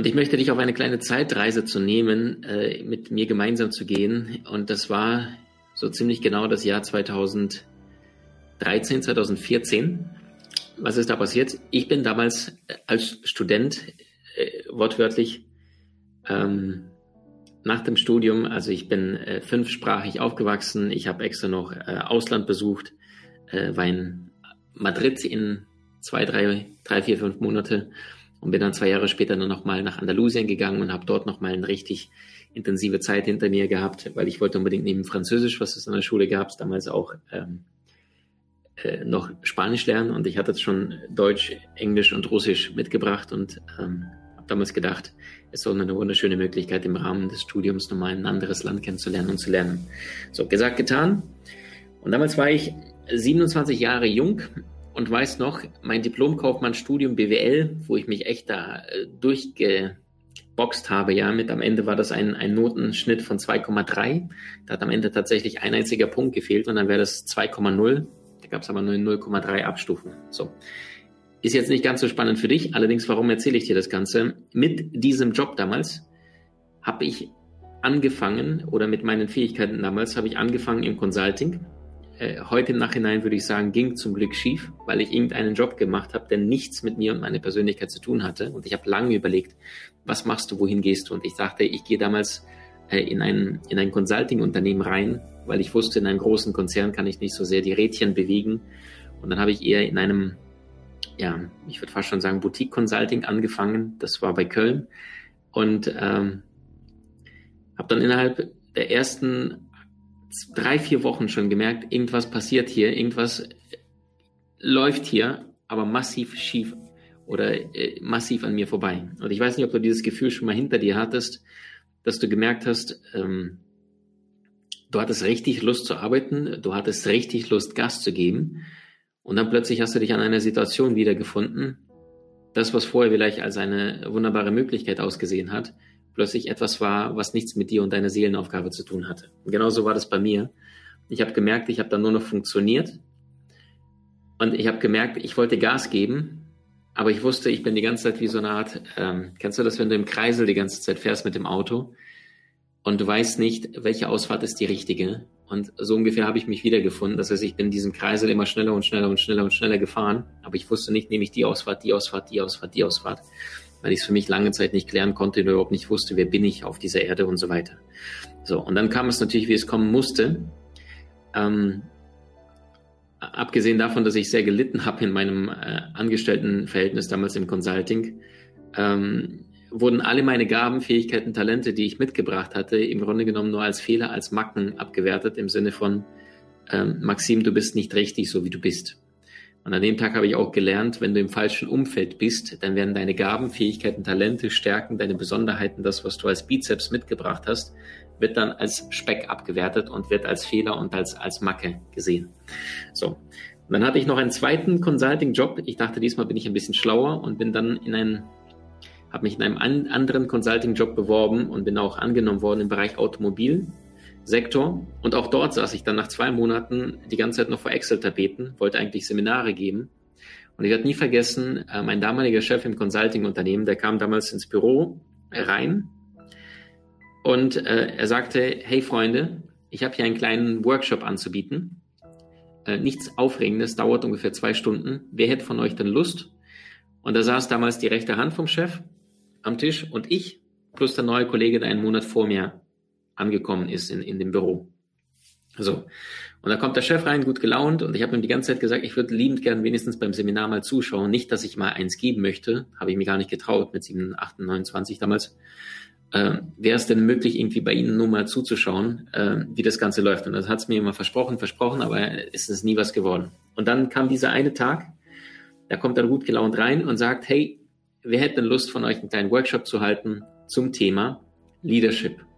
Und ich möchte dich auf eine kleine Zeitreise zu nehmen, äh, mit mir gemeinsam zu gehen. Und das war so ziemlich genau das Jahr 2013, 2014 was ist da passiert? Ich bin damals äh, als Student äh, wortwörtlich ähm, nach dem Studium, also ich bin äh, fünfsprachig aufgewachsen, ich habe extra noch äh, Ausland besucht, äh, war in Madrid in zwei, drei, drei, vier, fünf Monate und bin dann zwei Jahre später nur noch mal nach Andalusien gegangen und habe dort noch mal eine richtig intensive Zeit hinter mir gehabt, weil ich wollte unbedingt neben Französisch, was es in der Schule gab, damals auch ähm, äh, noch Spanisch lernen und ich hatte schon Deutsch, Englisch und Russisch mitgebracht und ähm, habe damals gedacht, es ist so eine wunderschöne Möglichkeit, im Rahmen des Studiums nochmal ein anderes Land kennenzulernen und zu lernen. So, gesagt, getan. Und damals war ich 27 Jahre jung und weiß noch, mein Diplomkaufmannstudium BWL, wo ich mich echt da äh, durchgeboxt habe, ja, mit am Ende war das ein, ein Notenschnitt von 2,3. Da hat am Ende tatsächlich ein einziger Punkt gefehlt und dann wäre das 2,0 gab es aber nur 0,3 Abstufen. So. Ist jetzt nicht ganz so spannend für dich, allerdings, warum erzähle ich dir das Ganze? Mit diesem Job damals habe ich angefangen, oder mit meinen Fähigkeiten damals, habe ich angefangen im Consulting. Äh, heute im Nachhinein würde ich sagen, ging zum Glück schief, weil ich irgendeinen Job gemacht habe, der nichts mit mir und meiner Persönlichkeit zu tun hatte. Und ich habe lange überlegt, was machst du, wohin gehst du? Und ich dachte, ich gehe damals äh, in ein, in ein Consulting-Unternehmen rein, weil ich wusste, in einem großen Konzern kann ich nicht so sehr die Rädchen bewegen. Und dann habe ich eher in einem, ja, ich würde fast schon sagen, Boutique-Consulting angefangen. Das war bei Köln. Und ähm, habe dann innerhalb der ersten drei, vier Wochen schon gemerkt, irgendwas passiert hier, irgendwas läuft hier, aber massiv schief oder äh, massiv an mir vorbei. Und ich weiß nicht, ob du dieses Gefühl schon mal hinter dir hattest, dass du gemerkt hast, ähm, du hattest richtig Lust zu arbeiten, du hattest richtig Lust, Gas zu geben. Und dann plötzlich hast du dich an einer Situation wiedergefunden, das, was vorher vielleicht als eine wunderbare Möglichkeit ausgesehen hat, plötzlich etwas war, was nichts mit dir und deiner Seelenaufgabe zu tun hatte. Und genauso war das bei mir. Ich habe gemerkt, ich habe dann nur noch funktioniert. Und ich habe gemerkt, ich wollte Gas geben, aber ich wusste, ich bin die ganze Zeit wie so eine Art, ähm, kennst du das, wenn du im Kreisel die ganze Zeit fährst mit dem Auto und du weißt nicht, welche Ausfahrt ist die richtige. Und so ungefähr habe ich mich wiedergefunden. Das heißt, ich bin diesen Kreisel immer schneller und schneller und schneller und schneller gefahren. Aber ich wusste nicht, nehme ich die Ausfahrt, die Ausfahrt, die Ausfahrt, die Ausfahrt. Weil ich es für mich lange Zeit nicht klären konnte und überhaupt nicht wusste, wer bin ich auf dieser Erde und so weiter. So, und dann kam es natürlich, wie es kommen musste. Ähm, abgesehen davon, dass ich sehr gelitten habe in meinem äh, Angestelltenverhältnis damals im Consulting, ähm, wurden alle meine Gaben, Fähigkeiten, Talente, die ich mitgebracht hatte, im Grunde genommen nur als Fehler, als Macken abgewertet, im Sinne von, ähm, Maxim, du bist nicht richtig, so wie du bist. Und an dem Tag habe ich auch gelernt, wenn du im falschen Umfeld bist, dann werden deine Gaben, Fähigkeiten, Talente, Stärken, deine Besonderheiten, das, was du als Bizeps mitgebracht hast, wird dann als Speck abgewertet und wird als Fehler und als, als Macke gesehen. So. Und dann hatte ich noch einen zweiten Consulting-Job. Ich dachte, diesmal bin ich ein bisschen schlauer und bin dann in einen, habe mich in einem an, anderen Consulting-Job beworben und bin auch angenommen worden im Bereich Automobilsektor. Und auch dort saß ich dann nach zwei Monaten die ganze Zeit noch vor Excel-Tapeten, wollte eigentlich Seminare geben. Und ich werde nie vergessen, äh, mein damaliger Chef im Consulting-Unternehmen, der kam damals ins Büro rein und äh, er sagte, hey Freunde, ich habe hier einen kleinen Workshop anzubieten. Äh, nichts Aufregendes, dauert ungefähr zwei Stunden. Wer hätte von euch denn Lust? Und da saß damals die rechte Hand vom Chef am Tisch und ich plus der neue Kollege, der einen Monat vor mir angekommen ist in, in dem Büro. So. Und da kommt der Chef rein, gut gelaunt, und ich habe ihm die ganze Zeit gesagt, ich würde liebend gern wenigstens beim Seminar mal zuschauen. Nicht, dass ich mal eins geben möchte, habe ich mir gar nicht getraut mit 7, 8, 29 damals äh, wäre es denn möglich, irgendwie bei Ihnen nur mal zuzuschauen, äh, wie das Ganze läuft. Und das hat es mir immer versprochen, versprochen, aber es ist nie was geworden. Und dann kam dieser eine Tag, da kommt er gut gelaunt rein und sagt, hey, wer hätte denn Lust von euch einen kleinen Workshop zu halten zum Thema Leadership?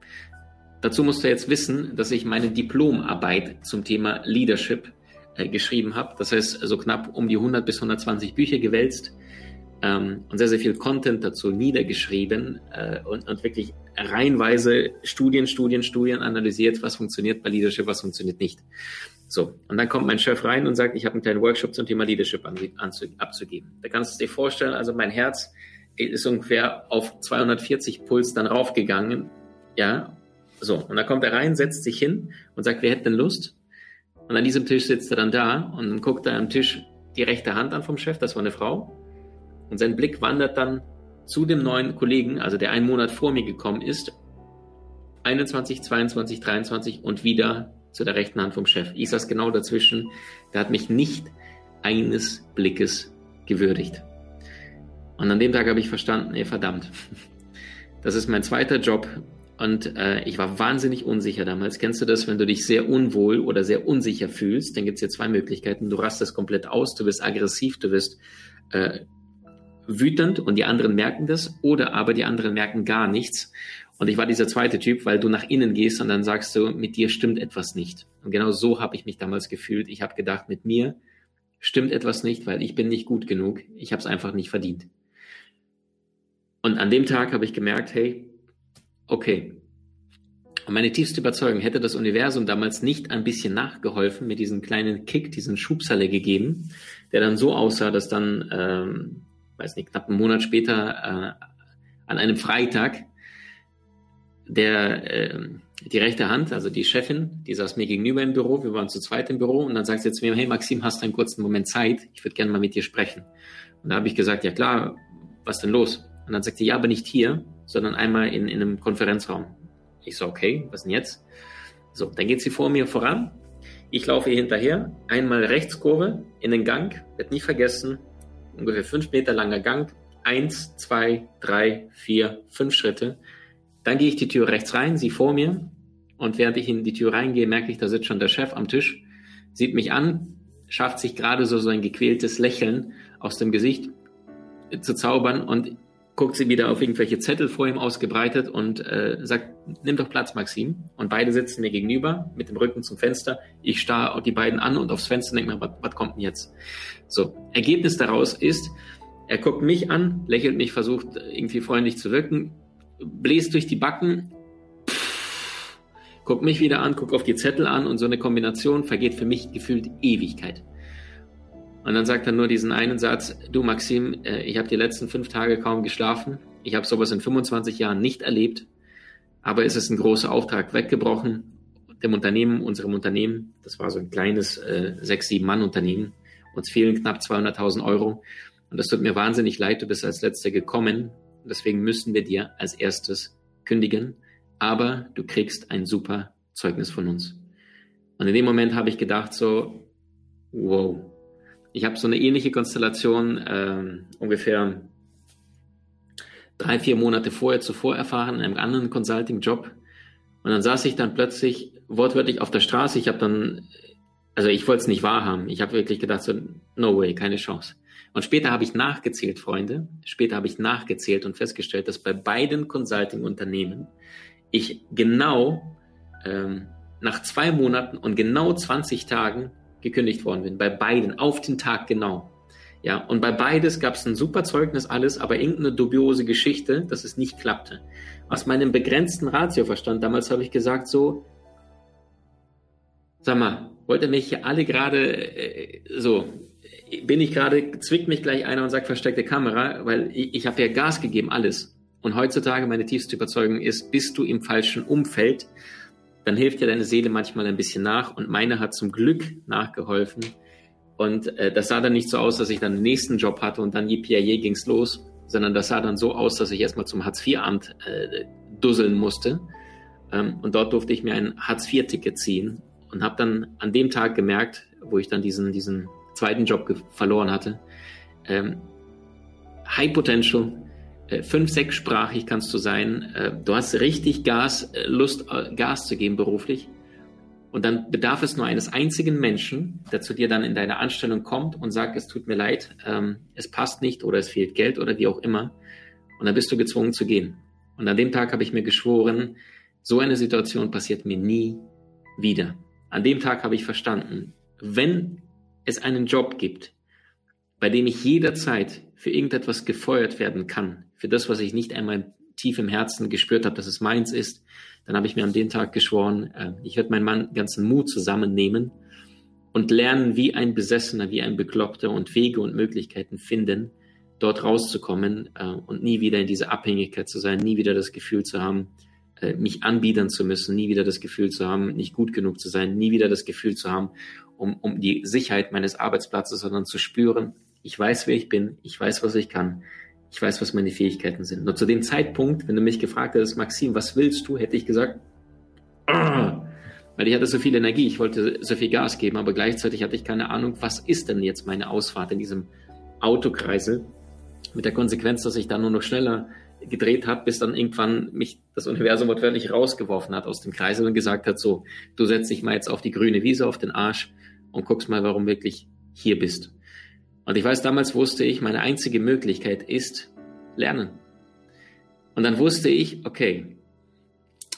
Dazu musst du jetzt wissen, dass ich meine Diplomarbeit zum Thema Leadership äh, geschrieben habe. Das heißt, so knapp um die 100 bis 120 Bücher gewälzt ähm, und sehr, sehr viel Content dazu niedergeschrieben äh, und, und wirklich reihenweise Studien, Studien, Studien analysiert, was funktioniert bei Leadership, was funktioniert nicht. So, und dann kommt mein Chef rein und sagt, ich habe einen kleinen Workshop zum Thema Leadership an, an, abzugeben. Da kannst du dir vorstellen, also mein Herz ist ungefähr auf 240 Puls dann raufgegangen. Ja, so. Und dann kommt er rein, setzt sich hin und sagt, wer hätte denn Lust? Und an diesem Tisch sitzt er dann da und dann guckt er am Tisch die rechte Hand an vom Chef, das war eine Frau. Und sein Blick wandert dann zu dem neuen Kollegen, also der einen Monat vor mir gekommen ist, 21, 22, 23 und wieder zu der rechten Hand vom Chef. Ich saß genau dazwischen. Der hat mich nicht eines Blickes gewürdigt. Und an dem Tag habe ich verstanden, ey, verdammt, das ist mein zweiter Job. Und äh, ich war wahnsinnig unsicher damals. Kennst du das, wenn du dich sehr unwohl oder sehr unsicher fühlst? Dann gibt es hier zwei Möglichkeiten. Du rastest komplett aus, du wirst aggressiv, du wirst äh, wütend und die anderen merken das. Oder aber die anderen merken gar nichts. Und ich war dieser zweite Typ, weil du nach innen gehst und dann sagst du, mit dir stimmt etwas nicht. Und genau so habe ich mich damals gefühlt. Ich habe gedacht, mit mir stimmt etwas nicht, weil ich bin nicht gut genug. Ich habe es einfach nicht verdient. Und an dem Tag habe ich gemerkt, hey, okay. Und meine tiefste Überzeugung, hätte das Universum damals nicht ein bisschen nachgeholfen, mit diesem kleinen Kick, diesen Schubsalle gegeben, der dann so aussah, dass dann, ähm, weiß nicht, knapp einen Monat später äh, an einem Freitag der, äh, die rechte Hand, also die Chefin, die saß mir gegenüber im Büro, wir waren zu zweit im Büro und dann sagt sie zu mir, hey Maxim, hast du einen kurzen Moment Zeit? Ich würde gerne mal mit dir sprechen. Und da habe ich gesagt, ja klar, was denn los? Und dann sagt sie, ja, aber nicht hier, sondern einmal in, in einem Konferenzraum. Ich so, okay, was denn jetzt? So, dann geht sie vor mir voran. Ich laufe ihr hinterher, einmal Rechtskurve in den Gang, wird nie vergessen, ungefähr fünf Meter langer Gang, eins, zwei, drei, vier, fünf Schritte. Dann gehe ich die Tür rechts rein, sie vor mir. Und während ich in die Tür reingehe, merke ich, da sitzt schon der Chef am Tisch, sieht mich an, schafft sich gerade so, so ein gequältes Lächeln aus dem Gesicht zu zaubern und guckt sie wieder auf irgendwelche Zettel vor ihm ausgebreitet und äh, sagt, nimm doch Platz, Maxim. Und beide sitzen mir gegenüber mit dem Rücken zum Fenster. Ich starre die beiden an und aufs Fenster denke mir, was, kommt denn jetzt? So, Ergebnis daraus ist, er guckt mich an, lächelt mich, versucht irgendwie freundlich zu wirken, bläst durch die Backen, guckt mich wieder an, guckt auf die Zettel an und so eine Kombination vergeht für mich gefühlt Ewigkeit. Und dann sagt er nur diesen einen Satz, du Maxim, äh, ich habe die letzten fünf Tage kaum geschlafen, ich habe sowas in 25 Jahren nicht erlebt, aber es ist ein großer Auftrag weggebrochen, dem Unternehmen, unserem Unternehmen, das war so ein kleines äh, sechs, sieben Mann Unternehmen, uns fehlen knapp 200.000 Euro. Und das tut mir wahnsinnig leid, du bist als Letzter gekommen. Deswegen müssen wir dir als erstes kündigen, aber du kriegst ein super Zeugnis von uns. Und in dem Moment habe ich gedacht so, wow, ich habe so eine ähnliche Konstellation äh, ungefähr drei, vier Monate vorher zuvor erfahren in einem anderen Consulting-Job. Und dann saß ich dann plötzlich wortwörtlich auf der Straße. Ich habe dann, also ich wollte es nicht wahrhaben. Ich habe wirklich gedacht so, no way, keine Chance. Und später habe ich nachgezählt, Freunde, später habe ich nachgezählt und festgestellt, dass bei beiden Consulting-Unternehmen ich genau ähm, nach zwei Monaten und genau 20 Tagen gekündigt worden bin. Bei beiden, auf den Tag genau. Ja, und bei beides gab es ein super Zeugnis, alles, aber irgendeine dubiose Geschichte, dass es nicht klappte. Aus meinem begrenzten Ratioverstand, damals habe ich gesagt so, sag mal, wollt ihr mich hier alle gerade äh, so bin ich gerade, zwickt mich gleich einer und sagt versteckte Kamera, weil ich, ich habe ja Gas gegeben, alles. Und heutzutage meine tiefste Überzeugung ist, bist du im falschen Umfeld, dann hilft dir deine Seele manchmal ein bisschen nach und meine hat zum Glück nachgeholfen. Und äh, das sah dann nicht so aus, dass ich dann den nächsten Job hatte und dann yippie ging's los, sondern das sah dann so aus, dass ich erstmal zum Hartz-IV-Amt äh, dusseln musste. Ähm, und dort durfte ich mir ein Hartz-IV-Ticket ziehen und habe dann an dem Tag gemerkt, wo ich dann diesen, diesen zweiten Job verloren hatte. Ähm, High Potential, fünf, sechssprachig kannst du sein. Äh, du hast richtig Gas, äh, Lust, äh, Gas zu geben beruflich. Und dann bedarf es nur eines einzigen Menschen, der zu dir dann in deine Anstellung kommt und sagt, es tut mir leid, ähm, es passt nicht oder es fehlt Geld oder wie auch immer. Und dann bist du gezwungen zu gehen. Und an dem Tag habe ich mir geschworen, So eine Situation passiert mir nie wieder. An dem Tag habe ich verstanden, wenn es einen Job gibt, bei dem ich jederzeit für irgendetwas gefeuert werden kann, für das, was ich nicht einmal tief im Herzen gespürt habe, dass es meins ist, dann habe ich mir an dem Tag geschworen, äh, ich werde meinen ganzen Mut zusammennehmen und lernen, wie ein Besessener, wie ein Bekloppter und Wege und Möglichkeiten finden, dort rauszukommen äh, und nie wieder in diese Abhängigkeit zu sein, nie wieder das Gefühl zu haben, äh, mich anbiedern zu müssen, nie wieder das Gefühl zu haben, nicht gut genug zu sein, nie wieder das Gefühl zu haben, um, um die Sicherheit meines Arbeitsplatzes, sondern zu spüren, ich weiß, wer ich bin, ich weiß, was ich kann, ich weiß, was meine Fähigkeiten sind. Nur zu dem Zeitpunkt, wenn du mich gefragt hättest, Maxim, was willst du, hätte ich gesagt, ah, weil ich hatte so viel Energie, ich wollte so viel Gas geben, aber gleichzeitig hatte ich keine Ahnung, was ist denn jetzt meine Ausfahrt in diesem Autokreisel, mit der Konsequenz, dass ich dann nur noch schneller gedreht habe, bis dann irgendwann mich das Universum wortwörtlich rausgeworfen hat aus dem Kreisel und gesagt hat, so, du setzt dich mal jetzt auf die grüne Wiese, auf den Arsch und guckst mal, warum wirklich hier bist. Und ich weiß, damals wusste ich, meine einzige Möglichkeit ist lernen. Und dann wusste ich, okay,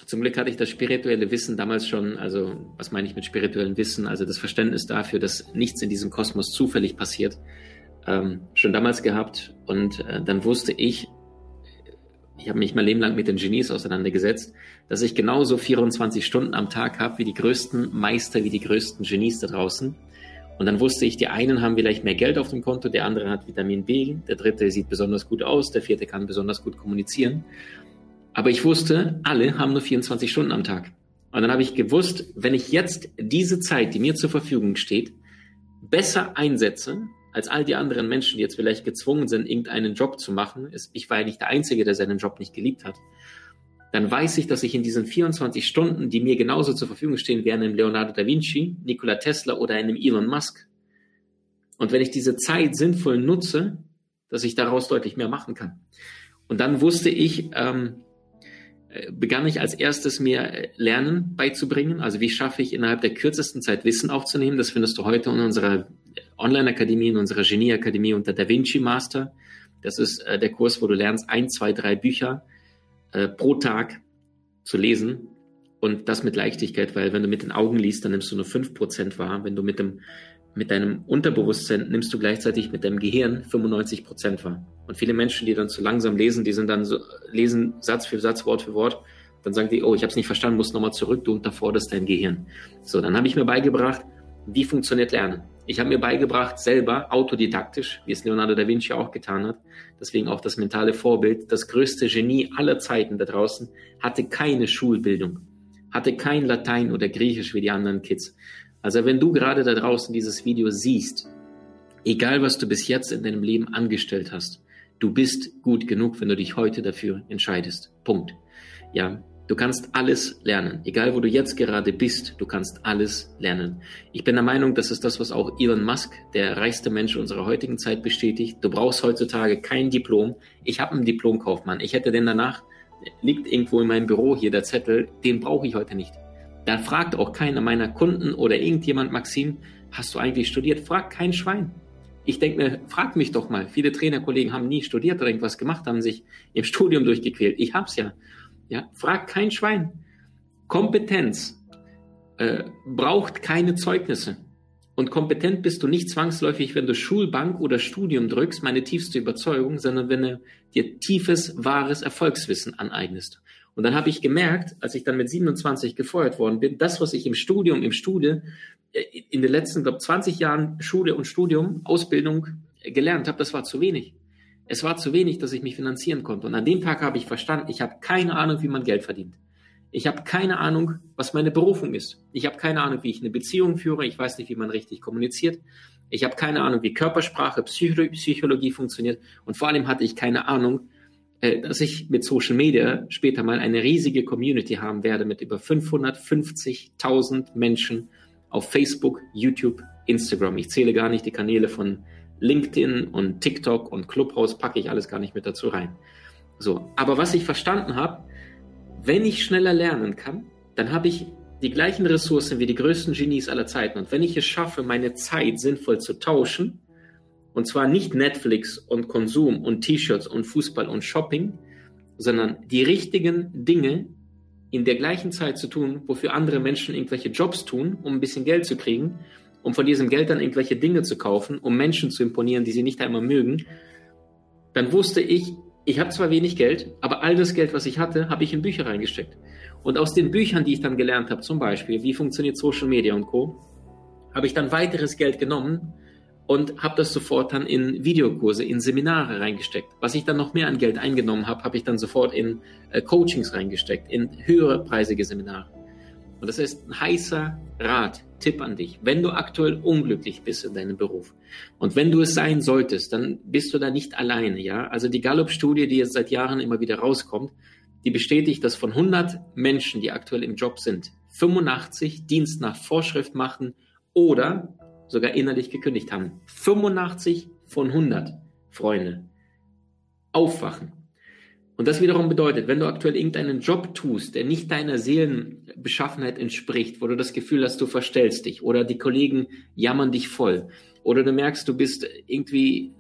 zum Glück hatte ich das spirituelle Wissen damals schon, also was meine ich mit spirituellem Wissen, also das Verständnis dafür, dass nichts in diesem Kosmos zufällig passiert, ähm, schon damals gehabt. Und äh, dann wusste ich, ich habe mich mein Leben lang mit den Genies auseinandergesetzt, dass ich genauso 24 Stunden am Tag habe wie die größten Meister, wie die größten Genies da draußen. Und dann wusste ich, die einen haben vielleicht mehr Geld auf dem Konto, der andere hat Vitamin B, der dritte sieht besonders gut aus, der vierte kann besonders gut kommunizieren. Aber ich wusste, alle haben nur 24 Stunden am Tag. Und dann habe ich gewusst, wenn ich jetzt diese Zeit, die mir zur Verfügung steht, besser einsetze, als all die anderen Menschen, die jetzt vielleicht gezwungen sind, irgendeinen Job zu machen, ich war ja nicht der Einzige, der seinen Job nicht geliebt hat, dann weiß ich, dass ich in diesen 24 Stunden, die mir genauso zur Verfügung stehen wie einem Leonardo da Vinci, Nikola Tesla oder einem Elon Musk, und wenn ich diese Zeit sinnvoll nutze, dass ich daraus deutlich mehr machen kann. Und dann wusste ich, ähm, äh, begann ich als erstes mir äh, Lernen beizubringen. Also wie schaffe ich innerhalb der kürzesten Zeit Wissen aufzunehmen? Das findest du heute in unserer Online-Akademie, in unserer Genie-Akademie unter Da Vinci Master. Das ist äh, der Kurs, wo du lernst, ein, zwei, drei Bücher äh, pro Tag zu lesen. Und das mit Leichtigkeit, weil wenn du mit den Augen liest, dann nimmst du nur fünf Prozent wahr. Wenn du mit dem mit deinem Unterbewusstsein nimmst du gleichzeitig mit deinem Gehirn 95 Prozent wahr. Und viele Menschen, die dann zu langsam lesen, die sind dann so, lesen Satz für Satz, Wort für Wort, dann sagen die, oh, ich habe es nicht verstanden, muss nochmal zurück, du unterforderst dein Gehirn. So, dann habe ich mir beigebracht, wie funktioniert Lernen. Ich habe mir beigebracht, selber autodidaktisch, wie es Leonardo da Vinci auch getan hat, deswegen auch das mentale Vorbild, das größte Genie aller Zeiten da draußen, hatte keine Schulbildung, hatte kein Latein oder Griechisch wie die anderen Kids. Also wenn du gerade da draußen dieses Video siehst, egal was du bis jetzt in deinem Leben angestellt hast, du bist gut genug, wenn du dich heute dafür entscheidest. Punkt. Ja, Du kannst alles lernen. Egal wo du jetzt gerade bist, du kannst alles lernen. Ich bin der Meinung, das ist das, was auch Elon Musk, der reichste Mensch unserer heutigen Zeit, bestätigt. Du brauchst heutzutage kein Diplom. Ich habe einen Diplomkaufmann. Ich hätte den danach, liegt irgendwo in meinem Büro hier der Zettel, den brauche ich heute nicht. Da fragt auch keiner meiner Kunden oder irgendjemand, Maxim, hast du eigentlich studiert? Fragt kein Schwein. Ich denke mir, frag mich doch mal. Viele Trainerkollegen haben nie studiert oder irgendwas gemacht, haben sich im Studium durchgequält. Ich hab's ja. Ja, fragt kein Schwein. Kompetenz äh, braucht keine Zeugnisse. Und kompetent bist du nicht zwangsläufig, wenn du Schulbank oder Studium drückst, meine tiefste Überzeugung, sondern wenn du dir tiefes, wahres Erfolgswissen aneignest. Und dann habe ich gemerkt, als ich dann mit 27 gefeuert worden bin, das, was ich im Studium, im Studie, äh, in den letzten, glaube 20 Jahren Schule und Studium, Ausbildung gelernt habe, das war zu wenig. Es war zu wenig, dass ich mich finanzieren konnte. Und an dem Tag habe ich verstanden, ich habe keine Ahnung, wie man Geld verdient. Ich habe keine Ahnung, was meine Berufung ist. Ich habe keine Ahnung, wie ich eine Beziehung führe. Ich weiß nicht, wie man richtig kommuniziert. Ich habe keine Ahnung, wie Körpersprache, Psychologie funktioniert. Und vor allem hatte ich keine Ahnung, äh, dass ich mit Social Media später mal eine riesige Community haben werde mit über 550.000 Menschen auf Facebook, YouTube, Instagram. Ich zähle gar nicht die Kanäle von LinkedIn und TikTok und Clubhouse packe ich alles gar nicht mit dazu rein. So, aber was ich verstanden habe, wenn ich schneller lernen kann, dann habe ich die gleichen Ressourcen wie die größten Genies aller Zeiten. Und wenn ich es schaffe, meine Zeit sinnvoll zu tauschen, und zwar nicht Netflix und Konsum und T-Shirts und Fußball und Shopping, sondern die richtigen Dinge in der gleichen Zeit zu tun, wofür andere Menschen irgendwelche Jobs tun, um ein bisschen Geld zu kriegen, um von diesem Geld dann irgendwelche Dinge zu kaufen, um Menschen zu imponieren, die sie nicht einmal mögen, dann wusste ich, ich habe zwar wenig Geld, aber all das Geld, was ich hatte, habe ich in Bücher reingesteckt. Und aus den Büchern, die ich dann gelernt habe, zum Beispiel, wie funktioniert Social Media und Co., habe ich dann weiteres Geld genommen und habe das sofort dann in Videokurse, in Seminare reingesteckt. Was ich dann noch mehr an Geld eingenommen habe, habe ich dann sofort in äh, Coachings reingesteckt, in höhere preisige Seminare. Und das ist ein heißer Rat, Tipp an dich. Wenn du aktuell unglücklich bist in deinem Beruf und wenn du es sein solltest, dann bist du da nicht alleine, ja? Also die Gallup-Studie, die jetzt seit Jahren immer wieder rauskommt, die bestätigt, dass von 100 Menschen, die aktuell im Job sind, 85 Dienst nach Vorschrift machen oder sogar innerlich gekündigt haben. 85 von 100, Freunde. Aufwachen. Und das wiederum bedeutet, wenn du aktuell irgendeinen Job tust, der nicht deiner Seelenbeschaffenheit entspricht, wo du das Gefühl hast, du verstellst dich oder die Kollegen jammern dich voll oder du merkst, du bist irgendwie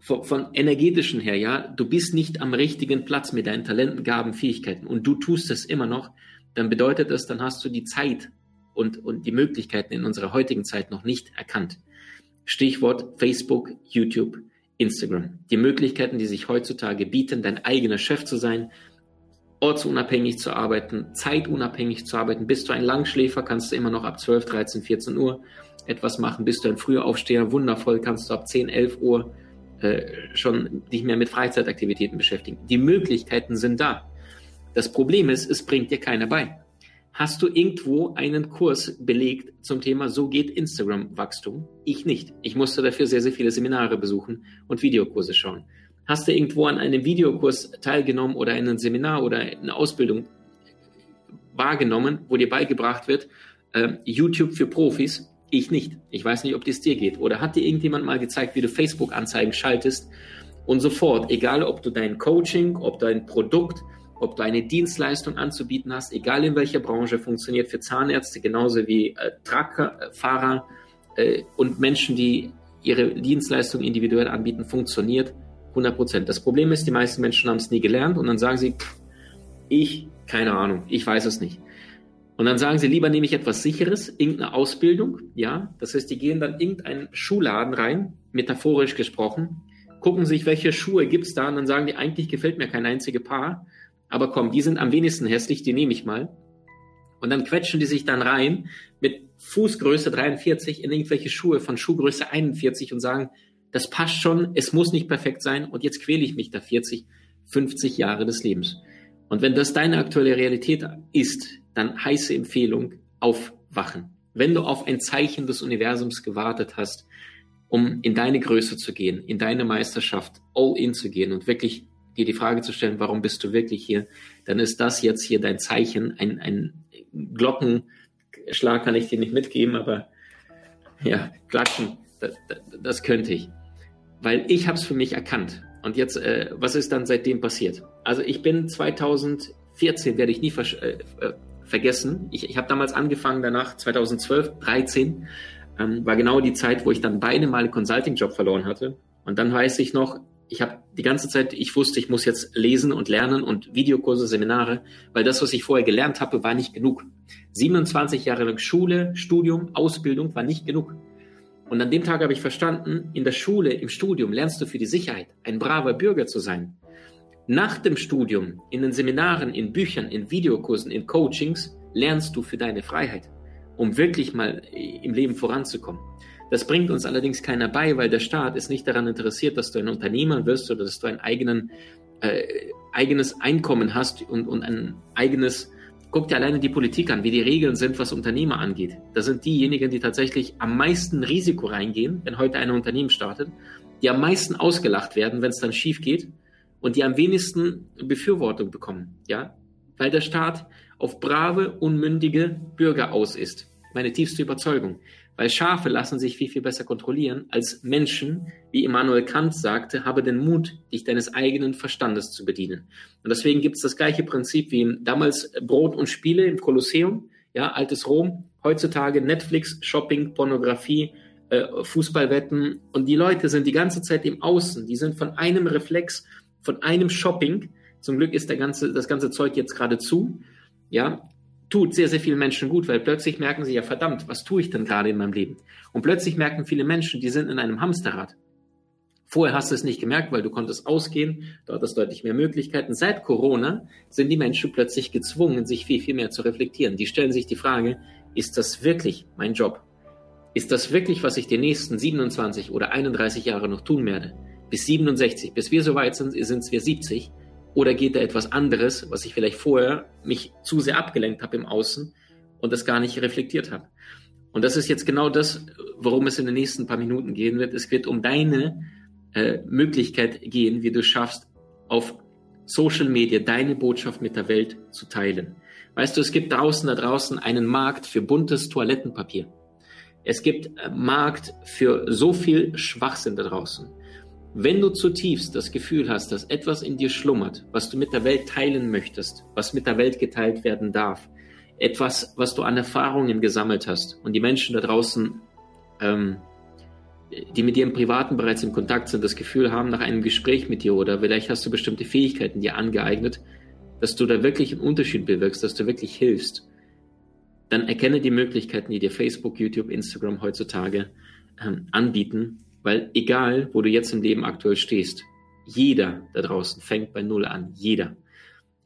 von, von energetischen her, ja, du bist nicht am richtigen Platz mit deinen Talenten, Gaben, Fähigkeiten und du tust es immer noch, dann bedeutet das, dann hast du die Zeit und, und die Möglichkeiten in unserer heutigen Zeit noch nicht erkannt. Stichwort Facebook, YouTube, Instagram. Die Möglichkeiten, die sich heutzutage bieten, dein eigener Chef zu sein, ortsunabhängig zu arbeiten, zeitunabhängig zu arbeiten. Bist du ein Langschläfer, kannst du immer noch ab 12, 13, 14 Uhr etwas machen. Bist du ein früher Aufsteher, wundervoll, kannst du ab 10, 11 Uhr äh, schon dich mehr mit Freizeitaktivitäten beschäftigen. Die Möglichkeiten sind da. Das Problem ist, es bringt dir keiner bei. Hast du irgendwo einen Kurs belegt zum Thema So geht Instagram-Wachstum? Ich nicht. Ich musste dafür sehr, sehr viele Seminare besuchen und Videokurse schauen. Hast du irgendwo an einem Videokurs teilgenommen oder in einem Seminar oder eine Ausbildung wahrgenommen, wo dir beigebracht wird, äh, YouTube für Profis? Ich nicht. Ich weiß nicht, ob das dir geht. Oder hat dir irgendjemand mal gezeigt, wie du Facebook-Anzeigen schaltest? Und sofort, egal ob du dein Coaching, ob dein Produkt, ob du eine Dienstleistung anzubieten hast, egal in welcher Branche, funktioniert für Zahnärzte genauso wie äh, Truckfahrer äh, und Menschen, die ihre Dienstleistung individuell anbieten, funktioniert 100 Prozent. Das Problem ist, die meisten Menschen haben es nie gelernt und dann sagen sie, ich, keine Ahnung, ich weiß es nicht. Und dann sagen sie, lieber nehme ich etwas Sicheres, irgendeine Ausbildung, ja. Das heißt, die gehen dann irgendeinen Schuhladen rein, metaphorisch gesprochen, gucken sich, welche Schuhe gibt's da und dann sagen die, eigentlich gefällt mir kein einziges Paar aber komm, die sind am wenigsten hässlich, die nehme ich mal. Und dann quetschen die sich dann rein mit Fußgröße 43 in irgendwelche Schuhe von Schuhgröße 41 und sagen, das passt schon, es muss nicht perfekt sein und jetzt quäle ich mich da 40, 50 Jahre des Lebens. Und wenn das deine aktuelle Realität ist, dann heiße Empfehlung, aufwachen. Wenn du auf ein Zeichen des Universums gewartet hast, um in deine Größe zu gehen, in deine Meisterschaft all in zu gehen und wirklich dir die Frage zu stellen, warum bist du wirklich hier, dann ist das jetzt hier dein Zeichen. Ein, ein Glockenschlag kann ich dir nicht mitgeben, aber ja, klatschen, das, das könnte ich. Weil ich habe es für mich erkannt. Und jetzt, äh, was ist dann seitdem passiert? Also ich bin 2014, werde ich nie ver äh, äh, vergessen. Ich, ich habe damals angefangen, danach 2012, 13, ähm, war genau die Zeit, wo ich dann beide Male Consulting-Job verloren hatte. Und dann weiß ich noch, ich habe die ganze Zeit, ich wusste, ich muss jetzt lesen und lernen und Videokurse, Seminare, weil das, was ich vorher gelernt habe, war nicht genug. 27 Jahre lang Schule, Studium, Ausbildung war nicht genug. Und an dem Tag habe ich verstanden, in der Schule, im Studium lernst du für die Sicherheit, ein braver Bürger zu sein. Nach dem Studium, in den Seminaren, in Büchern, in Videokursen, in Coachings, lernst du für deine Freiheit, um wirklich mal im Leben voranzukommen. Das bringt uns allerdings keiner bei, weil der Staat ist nicht daran interessiert, dass du ein Unternehmer wirst oder dass du ein eigenen, äh, eigenes Einkommen hast und, und ein eigenes, guck dir alleine die Politik an, wie die Regeln sind, was Unternehmer angeht. Das sind diejenigen, die tatsächlich am meisten Risiko reingehen, wenn heute ein Unternehmen startet, die am meisten ausgelacht werden, wenn es dann schief geht und die am wenigsten Befürwortung bekommen, ja, weil der Staat auf brave, unmündige Bürger aus ist. Meine tiefste Überzeugung. Weil Schafe lassen sich viel, viel besser kontrollieren als Menschen, wie Immanuel Kant sagte, habe den Mut, dich deines eigenen Verstandes zu bedienen. Und deswegen gibt es das gleiche Prinzip wie damals Brot und Spiele im Kolosseum, ja, altes Rom, heutzutage Netflix, Shopping, Pornografie, äh, Fußballwetten. Und die Leute sind die ganze Zeit im Außen, die sind von einem Reflex, von einem Shopping. Zum Glück ist der ganze, das ganze Zeug jetzt gerade zu. Ja, tut sehr, sehr vielen Menschen gut, weil plötzlich merken sie ja, verdammt, was tue ich denn gerade in meinem Leben? Und plötzlich merken viele Menschen, die sind in einem Hamsterrad. Vorher hast du es nicht gemerkt, weil du konntest ausgehen, dort hattest deutlich mehr Möglichkeiten. Seit Corona sind die Menschen plötzlich gezwungen, sich viel, viel mehr zu reflektieren. Die stellen sich die Frage, ist das wirklich mein Job? Ist das wirklich, was ich die nächsten 27 oder 31 Jahre noch tun werde? Bis 67, bis wir so weit sind, sind es wir 70. Oder geht da etwas anderes, was ich vielleicht vorher mich zu sehr abgelenkt habe im Außen und das gar nicht reflektiert habe? Und das ist jetzt genau das, worum es in den nächsten paar Minuten gehen wird. Es wird um deine äh, Möglichkeit gehen, wie du schaffst, auf Social Media deine Botschaft mit der Welt zu teilen. Weißt du, es gibt draußen da draußen einen Markt für buntes Toilettenpapier. Es gibt äh, Markt für so viel Schwachsinn da draußen. Wenn du zutiefst das Gefühl hast, dass etwas in dir schlummert, was du mit der Welt teilen möchtest, was mit der Welt geteilt werden darf, etwas, was du an Erfahrungen gesammelt hast und die Menschen da draußen ähm, die mit dir im Privaten bereits im Kontakt sind, das Gefühl haben nach einem Gespräch mit dir oder vielleicht hast du bestimmte Fähigkeiten dir angeeignet, dass du da wirklich einen Unterschied bewirkst, dass du wirklich hilfst, dann erkenne die Möglichkeiten, die dir Facebook, YouTube, Instagram heutzutage ähm, anbieten, weil egal, wo du jetzt im Leben aktuell stehst, jeder da draußen fängt bei Null an, jeder.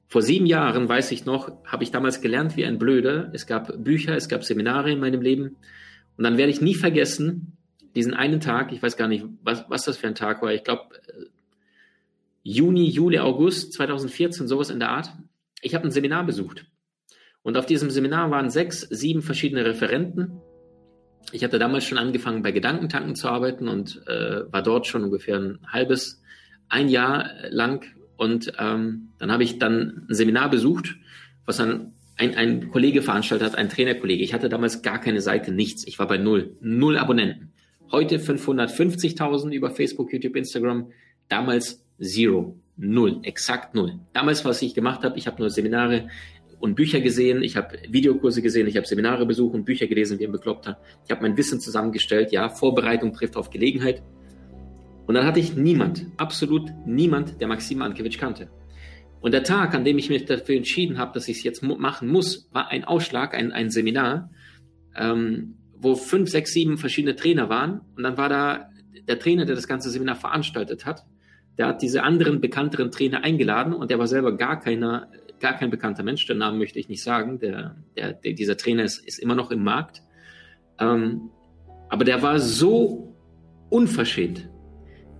Vor sieben Jahren, weiß ich noch, habe ich damals gelernt wie ein Blöder. Es gab Bücher, es gab Seminare in meinem Leben. Und dann werde ich nie vergessen, diesen einen Tag, ich weiß gar nicht, was, was das für ein Tag war, ich glaube äh, Juni, Juli, August 2014, sowas in der Art. Ich habe ein Seminar besucht. Und auf diesem Seminar waren sechs, sieben verschiedene Referenten. Ich hatte damals schon angefangen, bei Gedankentanken zu arbeiten und äh, war dort schon ungefähr ein halbes, ein Jahr lang. Und ähm, dann habe ich dann ein Seminar besucht, was dann ein, ein Kollege veranstaltet hat, ein Trainerkollege. Ich hatte damals gar keine Seite, nichts. Ich war bei null, null Abonnenten. Heute 550.000 über Facebook, YouTube, Instagram. Damals Zero. Null. Exakt null. Damals, was ich gemacht habe, ich habe nur Seminare und Bücher gesehen, ich habe Videokurse gesehen, ich habe Seminare besucht und Bücher gelesen wie ein Bekloppter. Ich habe mein Wissen zusammengestellt. Ja, Vorbereitung trifft auf Gelegenheit. Und dann hatte ich niemand, absolut niemand, der Maxim Ankiewicz kannte. Und der Tag, an dem ich mich dafür entschieden habe, dass ich es jetzt machen muss, war ein Ausschlag, ein, ein Seminar. Ähm, wo fünf, sechs, sieben verschiedene Trainer waren. Und dann war da der Trainer, der das ganze Seminar veranstaltet hat. Der hat diese anderen bekannteren Trainer eingeladen und der war selber gar keiner, gar kein bekannter Mensch. Den Namen möchte ich nicht sagen. Der, der, der dieser Trainer ist, ist immer noch im Markt. Ähm, aber der war so unverschämt.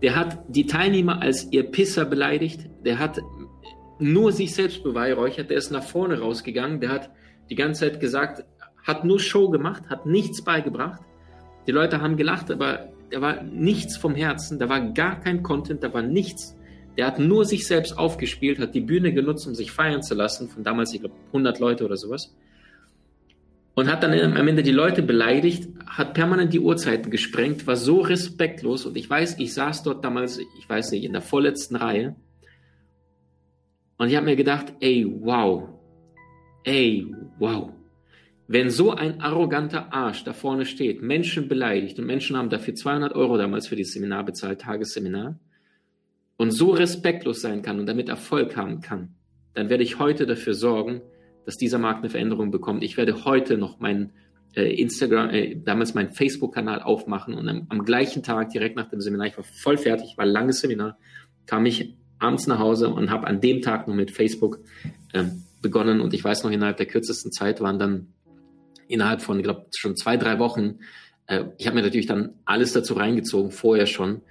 Der hat die Teilnehmer als ihr Pisser beleidigt. Der hat nur sich selbst beweihräuchert. Der ist nach vorne rausgegangen. Der hat die ganze Zeit gesagt, hat nur Show gemacht, hat nichts beigebracht. Die Leute haben gelacht, aber da war nichts vom Herzen, da war gar kein Content, da war nichts. Der hat nur sich selbst aufgespielt, hat die Bühne genutzt, um sich feiern zu lassen, von damals, ich glaube, 100 Leute oder sowas. Und hat dann am Ende die Leute beleidigt, hat permanent die Uhrzeiten gesprengt, war so respektlos. Und ich weiß, ich saß dort damals, ich weiß nicht, in der vorletzten Reihe. Und ich habe mir gedacht, ey, wow. Ey, wow. Wenn so ein arroganter Arsch da vorne steht, Menschen beleidigt und Menschen haben dafür 200 Euro damals für dieses Seminar bezahlt, Tagesseminar, und so respektlos sein kann und damit Erfolg haben kann, dann werde ich heute dafür sorgen, dass dieser Markt eine Veränderung bekommt. Ich werde heute noch meinen äh, Instagram, äh, damals meinen Facebook-Kanal aufmachen und am, am, gleichen Tag, direkt nach dem Seminar, ich war voll fertig, war ein langes Seminar, kam ich abends nach Hause und habe an dem Tag noch mit Facebook äh, begonnen und ich weiß noch, innerhalb der kürzesten Zeit waren dann innerhalb von, ich glaube, schon zwei, drei Wochen, äh, ich habe mir natürlich dann alles dazu reingezogen, vorher schon,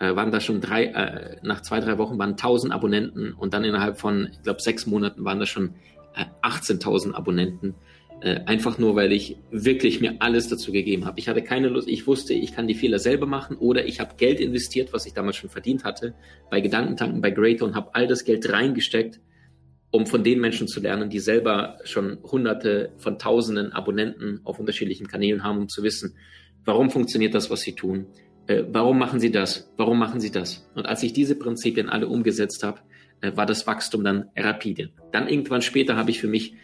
äh, waren da schon drei, äh, nach zwei, drei Wochen waren 1000 Abonnenten und dann innerhalb von, ich glaube, sechs Monaten waren da schon äh, 18.000 Abonnenten. Äh, einfach nur, weil ich wirklich mir alles dazu gegeben habe. Ich hatte keine Lust, ich wusste, ich kann die Fehler selber machen oder ich habe Geld investiert, was ich damals schon verdient hatte, bei Gedankentanken, bei Greater und habe all das Geld reingesteckt um von den Menschen zu lernen, die selber schon hunderte von tausenden Abonnenten auf unterschiedlichen Kanälen haben, um zu wissen, warum funktioniert das, was sie tun, äh, warum machen sie das, warum machen sie das. Und als ich diese Prinzipien alle umgesetzt habe, äh, war das Wachstum dann rapide. Dann irgendwann später habe ich für mich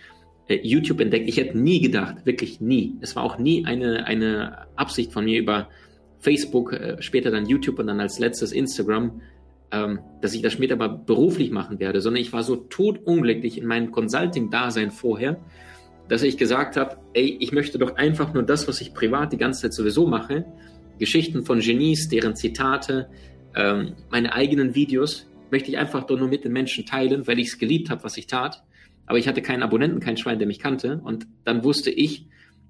äh, YouTube entdeckt. Ich hätte nie gedacht, wirklich nie. Es war auch nie eine, eine Absicht von mir über Facebook, äh, später dann YouTube und dann als letztes Instagram ähm, dass ich das später mal beruflich machen werde, sondern ich war so totunglücklich in meinem Consulting-Dasein vorher, dass ich gesagt habe, ey, ich möchte doch einfach nur das, was ich privat die ganze Zeit sowieso mache, Geschichten von Genies, deren Zitate, ähm, meine eigenen Videos, möchte ich einfach nur mit den Menschen teilen, weil ich es geliebt habe, was ich tat. Aber ich hatte keinen Abonnenten, kein Schwein, der mich kannte. Und dann wusste ich,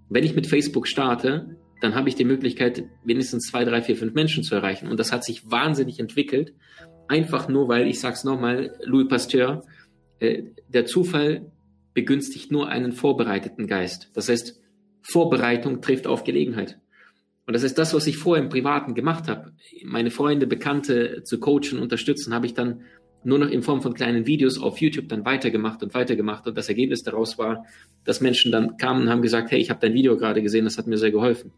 wenn ich mit Facebook starte, dann habe ich die Möglichkeit, wenigstens zwei, drei, vier, fünf Menschen zu erreichen. Und das hat sich wahnsinnig entwickelt. Einfach nur, weil, ich sag's nochmal, Louis Pasteur, äh, der Zufall begünstigt nur einen vorbereiteten Geist. Das heißt, Vorbereitung trifft auf Gelegenheit. Und das ist das, was ich vorher im Privaten gemacht habe. Meine Freunde, Bekannte zu coachen, unterstützen, habe ich dann nur noch in Form von kleinen Videos auf YouTube dann weitergemacht und weitergemacht. Und das Ergebnis daraus war, dass Menschen dann kamen und haben gesagt, hey, ich habe dein Video gerade gesehen, das hat mir sehr geholfen.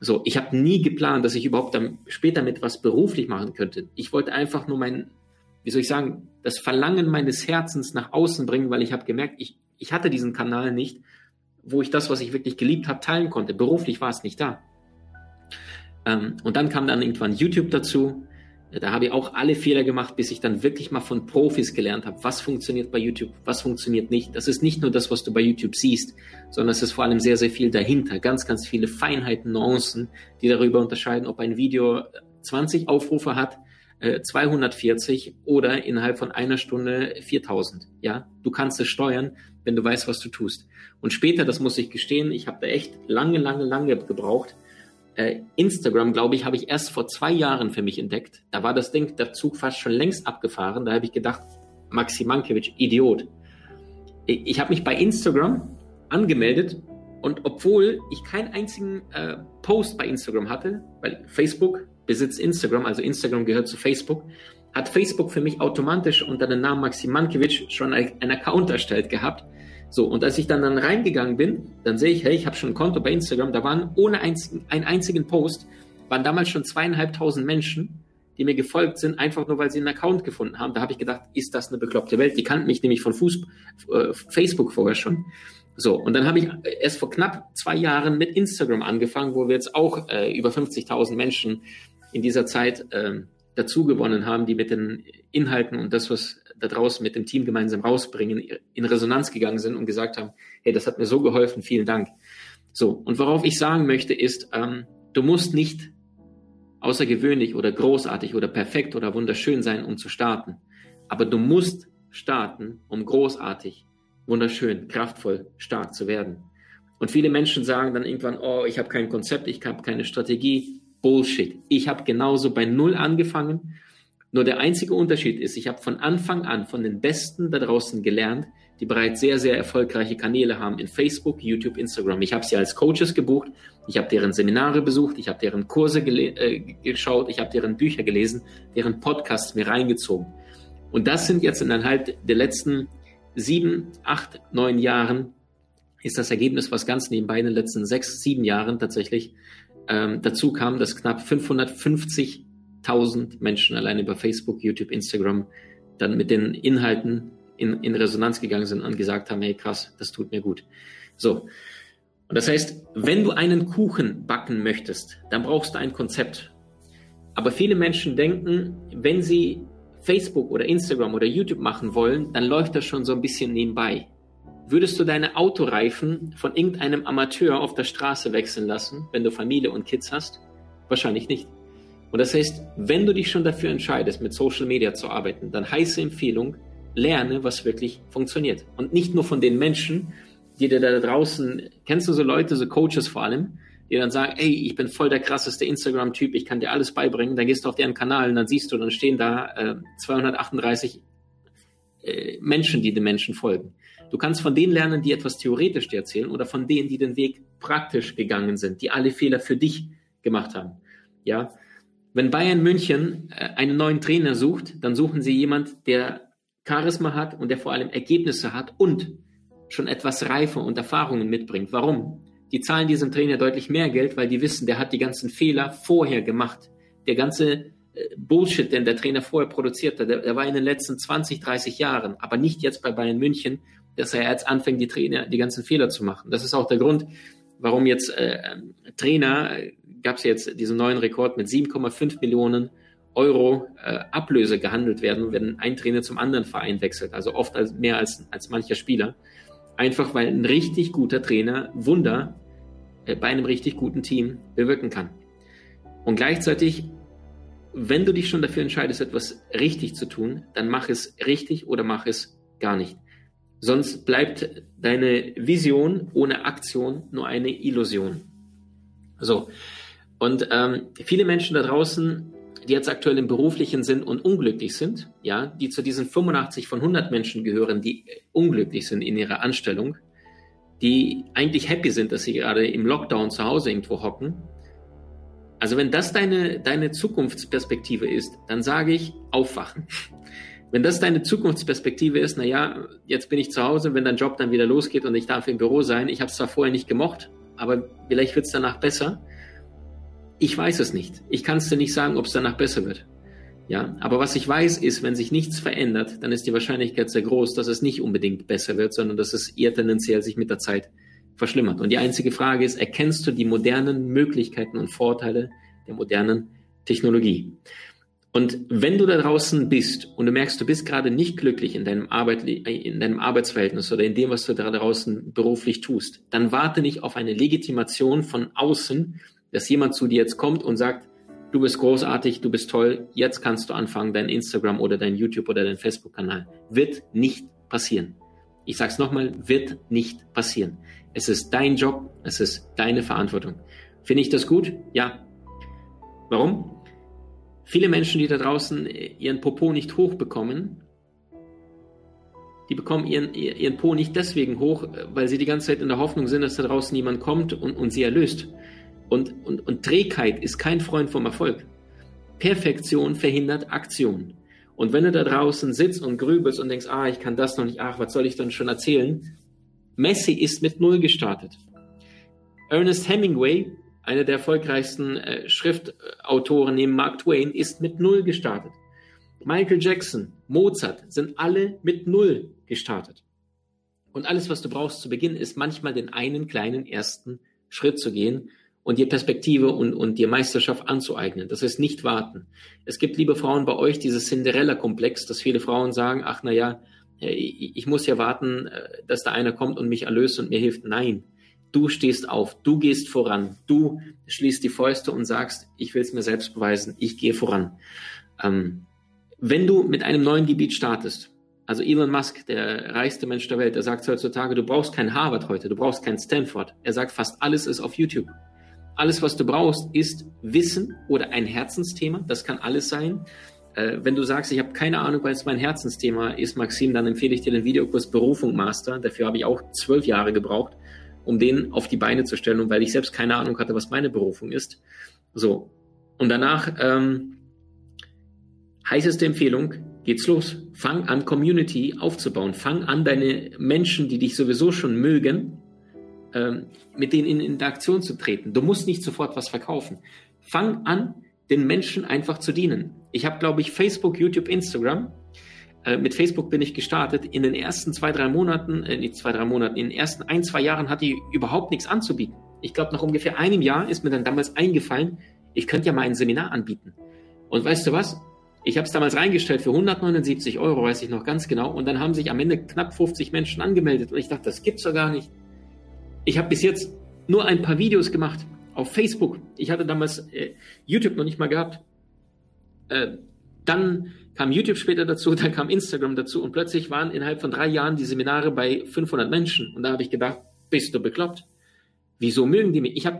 So, ich habe nie geplant, dass ich überhaupt dann später mit was beruflich machen könnte. Ich wollte einfach nur mein, wie soll ich sagen, das Verlangen meines Herzens nach außen bringen, weil ich habe gemerkt, ich, ich hatte diesen Kanal nicht, wo ich das, was ich wirklich geliebt habe, teilen konnte. Beruflich war es nicht da. Ähm, und dann kam dann irgendwann YouTube dazu. Da habe ich auch alle Fehler gemacht, bis ich dann wirklich mal von Profis gelernt habe, was funktioniert bei YouTube, was funktioniert nicht. Das ist nicht nur das, was du bei YouTube siehst, sondern es ist vor allem sehr, sehr viel dahinter. Ganz, ganz viele Feinheiten, Nuancen, die darüber unterscheiden, ob ein Video 20 Aufrufe hat, 240 äh, oder innerhalb von einer Stunde 4000. Ja, du kannst es steuern, wenn du weißt, was du tust. Und später, das muss ich gestehen, ich habe da echt lange, lange, lange gebraucht, äh, Instagram, glaube ich, habe ich erst vor zwei Jahren für mich entdeckt. Da war das Ding, der Zug fast schon längst abgefahren. Da habe ich gedacht, Maxi Mankiewicz, Idiot. Ich, ich habe mich bei Instagram angemeldet und obwohl ich keinen einzigen äh, Post bei Instagram hatte, weil Facebook besitzt Instagram, also Instagram gehört zu Facebook, hat Facebook für mich automatisch unter dem Namen Maxi Mankiewicz schon einen Account erstellt gehabt so, und als ich dann, dann reingegangen bin, dann sehe ich, hey, ich habe schon ein Konto bei Instagram, da waren ohne einzigen, einen einzigen Post, waren damals schon zweieinhalbtausend Menschen, die mir gefolgt sind, einfach nur, weil sie einen Account gefunden haben. Da habe ich gedacht, ist das eine bekloppte Welt? Die kannten mich nämlich von Fuß, äh, Facebook vorher schon. So, und dann habe ich erst vor knapp zwei Jahren mit Instagram angefangen, wo wir jetzt auch äh, über 50.000 Menschen in dieser Zeit äh, dazu gewonnen haben, die mit den Inhalten und das, was da draußen mit dem Team gemeinsam rausbringen, in Resonanz gegangen sind und gesagt haben, hey, das hat mir so geholfen, vielen Dank. So, und worauf ich sagen möchte ist, ähm, du musst nicht außergewöhnlich oder großartig oder perfekt oder wunderschön sein, um zu starten. Aber du musst starten, um großartig, wunderschön, kraftvoll, stark zu werden. Und viele Menschen sagen dann irgendwann, oh, ich habe kein Konzept, ich habe keine Strategie. Bullshit. Ich habe genauso bei Null angefangen nur der einzige Unterschied ist, ich habe von Anfang an von den Besten da draußen gelernt, die bereits sehr, sehr erfolgreiche Kanäle haben in Facebook, YouTube, Instagram. Ich habe sie als Coaches gebucht, ich habe deren Seminare besucht, ich habe deren Kurse äh, geschaut, ich habe deren Bücher gelesen, deren Podcasts mir reingezogen. Und das sind jetzt innerhalb der letzten sieben, acht, neun Jahren ist das Ergebnis, was ganz nebenbei in den letzten sechs, sieben Jahren tatsächlich ähm, dazu kam, dass knapp 550 1000 Menschen allein über Facebook, YouTube, Instagram dann mit den Inhalten in, in Resonanz gegangen sind und gesagt haben, hey krass, das tut mir gut. So. Und das heißt, wenn du einen Kuchen backen möchtest, dann brauchst du ein Konzept. Aber viele Menschen denken, wenn sie Facebook oder Instagram oder YouTube machen wollen, dann läuft das schon so ein bisschen nebenbei. Würdest du deine Autoreifen von irgendeinem Amateur auf der Straße wechseln lassen, wenn du Familie und Kids hast? Wahrscheinlich nicht. Und das heißt, wenn du dich schon dafür entscheidest, mit Social Media zu arbeiten, dann heiße Empfehlung, lerne, was wirklich funktioniert. Und nicht nur von den Menschen, die dir da draußen, kennst du so Leute, so Coaches vor allem, die dann sagen, ey, ich bin voll der krasseste Instagram-Typ, ich kann dir alles beibringen, dann gehst du auf deren Kanal und dann siehst du, dann stehen da äh, 238 äh, Menschen, die den Menschen folgen. Du kannst von denen lernen, die etwas theoretisch dir erzählen oder von denen, die den Weg praktisch gegangen sind, die alle Fehler für dich gemacht haben. Ja, wenn Bayern München äh, einen neuen Trainer sucht, dann suchen sie jemand, der Charisma hat und der vor allem Ergebnisse hat und schon etwas Reife und Erfahrungen mitbringt. Warum? Die zahlen diesem Trainer deutlich mehr Geld, weil die wissen, der hat die ganzen Fehler vorher gemacht. Der ganze äh, Bullshit, den der Trainer vorher produziert hat, der, war in den letzten 20, 30 Jahren, aber nicht jetzt bei Bayern München, dass er jetzt anfängt, die Trainer, die ganzen Fehler zu machen. Das ist auch der Grund, warum jetzt äh, Trainer gab es jetzt diesen neuen Rekord mit 7,5 Millionen Euro äh, Ablöse gehandelt werden, wenn ein Trainer zum anderen Verein wechselt. Also oft als, mehr als, als mancher Spieler. Einfach weil ein richtig guter Trainer Wunder äh, bei einem richtig guten Team bewirken kann. Und gleichzeitig, wenn du dich schon dafür entscheidest, etwas richtig zu tun, dann mach es richtig oder mach es gar nicht. Sonst bleibt deine Vision ohne Aktion nur eine Illusion. So. Und ähm, viele Menschen da draußen, die jetzt aktuell im Beruflichen sind und unglücklich sind, ja, die zu diesen 85 von 100 Menschen gehören, die unglücklich sind in ihrer Anstellung, die eigentlich happy sind, dass sie gerade im Lockdown zu Hause irgendwo hocken. Also wenn das deine, deine Zukunftsperspektive ist, dann sage ich, aufwachen. Wenn das deine Zukunftsperspektive ist, naja, jetzt bin ich zu Hause, wenn dein Job dann wieder losgeht und ich darf im Büro sein, ich habe es zwar vorher nicht gemocht, aber vielleicht wird es danach besser. Ich weiß es nicht. Ich kann es dir nicht sagen, ob es danach besser wird. Ja, aber was ich weiß ist, wenn sich nichts verändert, dann ist die Wahrscheinlichkeit sehr groß, dass es nicht unbedingt besser wird, sondern dass es eher tendenziell sich mit der Zeit verschlimmert. Und die einzige Frage ist, erkennst du die modernen Möglichkeiten und Vorteile der modernen Technologie? Und wenn du da draußen bist und du merkst, du bist gerade nicht glücklich in deinem, Arbeit, in deinem Arbeitsverhältnis oder in dem, was du da draußen beruflich tust, dann warte nicht auf eine Legitimation von außen, dass jemand zu dir jetzt kommt und sagt, du bist großartig, du bist toll, jetzt kannst du anfangen, dein Instagram oder dein YouTube oder dein Facebook-Kanal. Wird nicht passieren. Ich sag's nochmal, wird nicht passieren. Es ist dein Job, es ist deine Verantwortung. Finde ich das gut? Ja. Warum? Viele Menschen, die da draußen ihren Popo nicht hochbekommen, die bekommen ihren, ihren Po nicht deswegen hoch, weil sie die ganze Zeit in der Hoffnung sind, dass da draußen jemand kommt und, und sie erlöst. Und, und, und Trägheit ist kein Freund vom Erfolg. Perfektion verhindert Aktion. Und wenn du da draußen sitzt und grübelst und denkst, ah, ich kann das noch nicht, ach, was soll ich dann schon erzählen? Messi ist mit Null gestartet. Ernest Hemingway einer der erfolgreichsten äh, Schriftautoren neben Mark Twain, ist mit Null gestartet. Michael Jackson, Mozart sind alle mit Null gestartet. Und alles, was du brauchst zu Beginn, ist manchmal den einen kleinen ersten Schritt zu gehen und dir Perspektive und, und dir Meisterschaft anzueignen. Das heißt nicht warten. Es gibt, liebe Frauen, bei euch dieses Cinderella-Komplex, dass viele Frauen sagen, ach na ja, ich muss ja warten, äh, dass da einer kommt und mich erlöst und mir hilft. Nein, Du stehst auf, du gehst voran, du schließt die Fäuste und sagst, ich will es mir selbst beweisen, ich gehe voran. Ähm, wenn du mit einem neuen Gebiet startest, also Elon Musk, der reichste Mensch der Welt, der sagt heutzutage, du brauchst kein Harvard heute, du brauchst kein Stanford. Er sagt, fast alles ist auf YouTube. Alles, was du brauchst, ist Wissen oder ein Herzensthema. Das kann alles sein. Äh, wenn du sagst, ich habe keine Ahnung, weil es mein Herzensthema ist, Maxim, dann empfehle ich dir den Videokurs Berufung Master. Dafür habe ich auch zwölf Jahre gebraucht um den auf die Beine zu stellen weil ich selbst keine Ahnung hatte, was meine Berufung ist. So. Und danach, ähm, heißeste Empfehlung, geht's los. Fang an, Community aufzubauen. Fang an, deine Menschen, die dich sowieso schon mögen, ähm, mit denen in Interaktion zu treten. Du musst nicht sofort was verkaufen. Fang an, den Menschen einfach zu dienen. Ich habe, glaube ich, Facebook, YouTube, Instagram äh, mit Facebook bin ich gestartet. In den ersten zwei, drei Monaten, äh, nicht zwei, drei Monaten, in den ersten ein, zwei Jahren hatte ich überhaupt nichts anzubieten. Ich glaube, nach ungefähr einem Jahr ist mir dann damals eingefallen, ich könnte ja mal ein Seminar anbieten. Und weißt du was? Ich habe es damals reingestellt für 179 Euro, weiß ich noch ganz genau. Und dann haben sich am Ende knapp 50 Menschen angemeldet. Und ich dachte, das gibt's doch gar nicht. Ich habe bis jetzt nur ein paar Videos gemacht auf Facebook. Ich hatte damals äh, YouTube noch nicht mal gehabt. Äh, dann kam YouTube später dazu, dann kam Instagram dazu und plötzlich waren innerhalb von drei Jahren die Seminare bei 500 Menschen. Und da habe ich gedacht, bist du bekloppt? Wieso mögen die mich? Ich habe